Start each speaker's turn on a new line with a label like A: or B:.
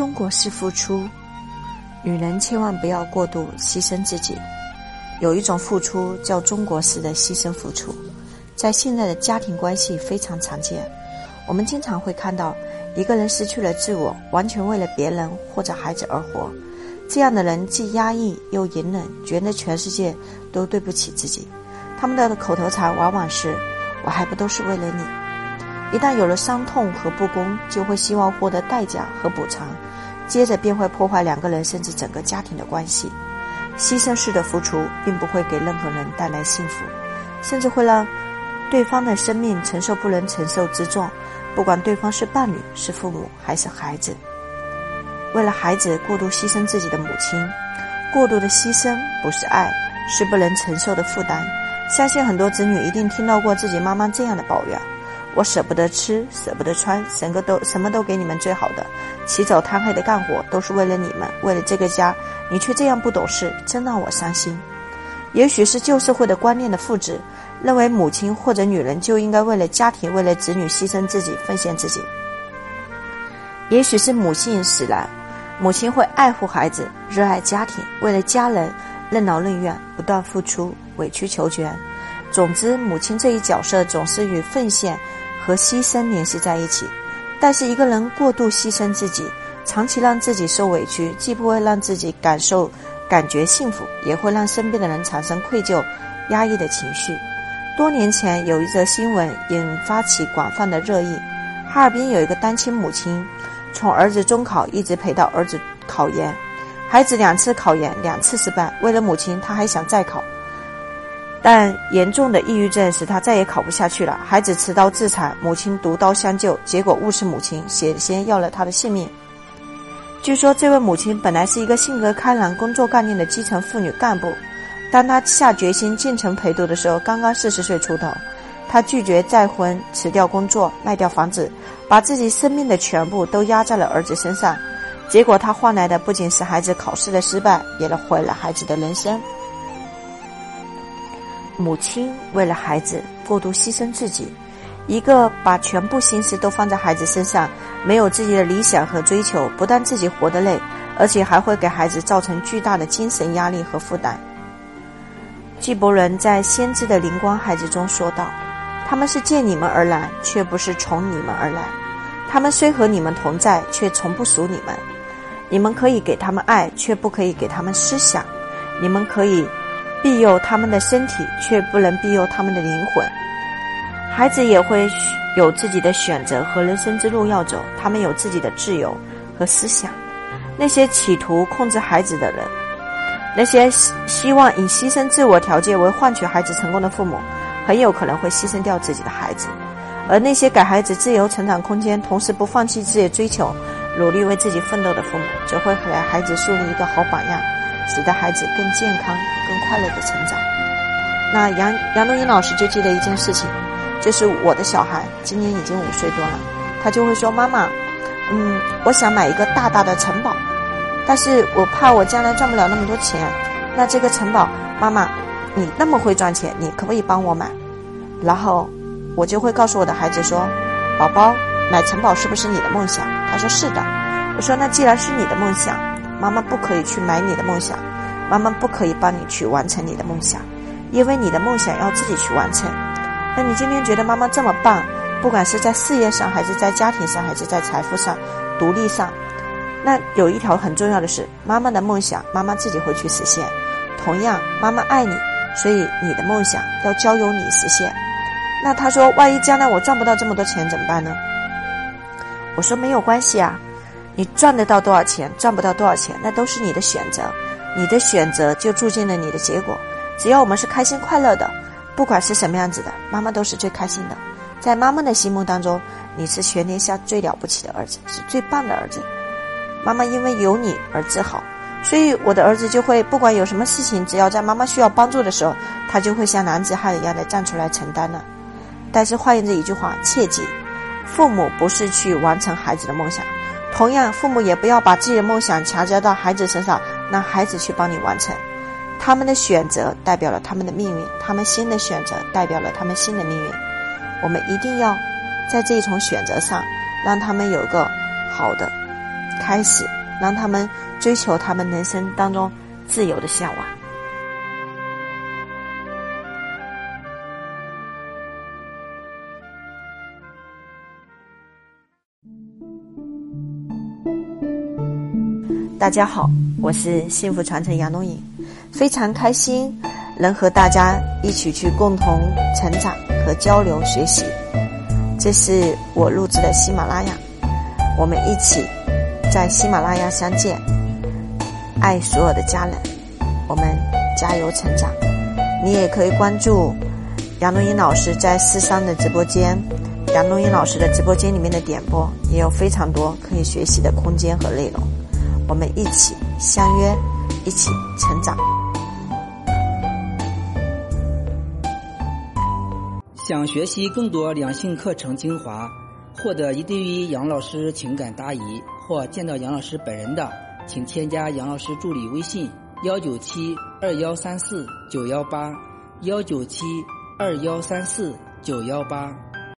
A: 中国式付出，女人千万不要过度牺牲自己。有一种付出叫中国式的牺牲付出，在现在的家庭关系非常常见。我们经常会看到一个人失去了自我，完全为了别人或者孩子而活。这样的人既压抑又隐忍，觉得全世界都对不起自己。他们的口头禅往往是：“我还不都是为了你。”一旦有了伤痛和不公，就会希望获得代价和补偿，接着便会破坏两个人甚至整个家庭的关系。牺牲式的付出并不会给任何人带来幸福，甚至会让对方的生命承受不能承受之重。不管对方是伴侣、是父母还是孩子，为了孩子过度牺牲自己的母亲，过度的牺牲不是爱，是不能承受的负担。相信很多子女一定听到过自己妈妈这样的抱怨。我舍不得吃，舍不得穿，整个都什么都给你们最好的，起早贪黑的干活都是为了你们，为了这个家，你却这样不懂事，真让我伤心。也许是旧社会的观念的复制，认为母亲或者女人就应该为了家庭、为了子女牺牲自己、奉献自己。也许是母性使然，母亲会爱护孩子，热爱家庭，为了家人任劳任怨，不断付出，委曲求全。总之，母亲这一角色总是与奉献。和牺牲联系在一起，但是一个人过度牺牲自己，长期让自己受委屈，既不会让自己感受感觉幸福，也会让身边的人产生愧疚、压抑的情绪。多年前有一则新闻引发起广泛的热议：哈尔滨有一个单亲母亲，从儿子中考一直陪到儿子考研，孩子两次考研两次失败，为了母亲，他还想再考。但严重的抑郁症使他再也考不下去了。孩子持刀自残，母亲独刀相救，结果误是母亲险些要了他的性命。据说这位母亲本来是一个性格开朗、工作干练的基层妇女干部，当她下决心进城陪读的时候，刚刚四十岁出头。她拒绝再婚，辞掉工作，卖掉房子，把自己生命的全部都压在了儿子身上。结果她换来的不仅是孩子考试的失败，也毁了孩子的人生。母亲为了孩子过度牺牲自己，一个把全部心思都放在孩子身上，没有自己的理想和追求，不但自己活得累，而且还会给孩子造成巨大的精神压力和负担。纪伯伦在《先知的灵光孩子》中说道：“他们是借你们而来，却不是从你们而来；他们虽和你们同在，却从不属你们。你们可以给他们爱，却不可以给他们思想；你们可以。”庇佑他们的身体，却不能庇佑他们的灵魂。孩子也会有自己的选择和人生之路要走，他们有自己的自由和思想。那些企图控制孩子的人，那些希希望以牺牲自我条件为换取孩子成功的父母，很有可能会牺牲掉自己的孩子。而那些给孩子自由成长空间，同时不放弃自己的追求，努力为自己奋斗的父母，则会给孩子树立一个好榜样。使得孩子更健康、更快乐的成长。那杨杨东英老师就记得一件事情，就是我的小孩今年已经五岁多了，他就会说：“妈妈，嗯，我想买一个大大的城堡，但是我怕我将来赚不了那么多钱。那这个城堡，妈妈，你那么会赚钱，你可不可以帮我买？”然后我就会告诉我的孩子说：“宝宝，买城堡是不是你的梦想？”他说：“是的。”我说：“那既然是你的梦想。”妈妈不可以去买你的梦想，妈妈不可以帮你去完成你的梦想，因为你的梦想要自己去完成。那你今天觉得妈妈这么棒，不管是在事业上，还是在家庭上，还是在财富上、独立上，那有一条很重要的是，妈妈的梦想，妈妈自己会去实现。同样，妈妈爱你，所以你的梦想要交由你实现。那他说，万一将来我赚不到这么多钱怎么办呢？我说没有关系啊。你赚得到多少钱，赚不到多少钱，那都是你的选择。你的选择就注定了你的结果。只要我们是开心快乐的，不管是什么样子的，妈妈都是最开心的。在妈妈的心目当中，你是全天下最了不起的儿子，是最棒的儿子。妈妈因为有你而自豪，所以我的儿子就会不管有什么事情，只要在妈妈需要帮助的时候，他就会像男子汉一样的站出来承担了。但是换言之一句话，切记，父母不是去完成孩子的梦想。同样，父母也不要把自己的梦想强加到孩子身上，让孩子去帮你完成。他们的选择代表了他们的命运，他们新的选择代表了他们新的命运。我们一定要在这一重选择上，让他们有个好的开始，让他们追求他们人生当中自由的向往。大家好，我是幸福传承杨东颖，非常开心能和大家一起去共同成长和交流学习。这是我录制的喜马拉雅，我们一起在喜马拉雅相见，爱所有的家人，我们加油成长。你也可以关注杨东颖老师在四三的直播间，杨东颖老师的直播间里面的点播也有非常多可以学习的空间和内容。我们一起相约，一起成长。
B: 想学习更多两性课程精华，获得一对一杨老师情感答疑，或见到杨老师本人的，请添加杨老师助理微信：幺九七二幺三四九幺八，幺九七二幺三四九幺八。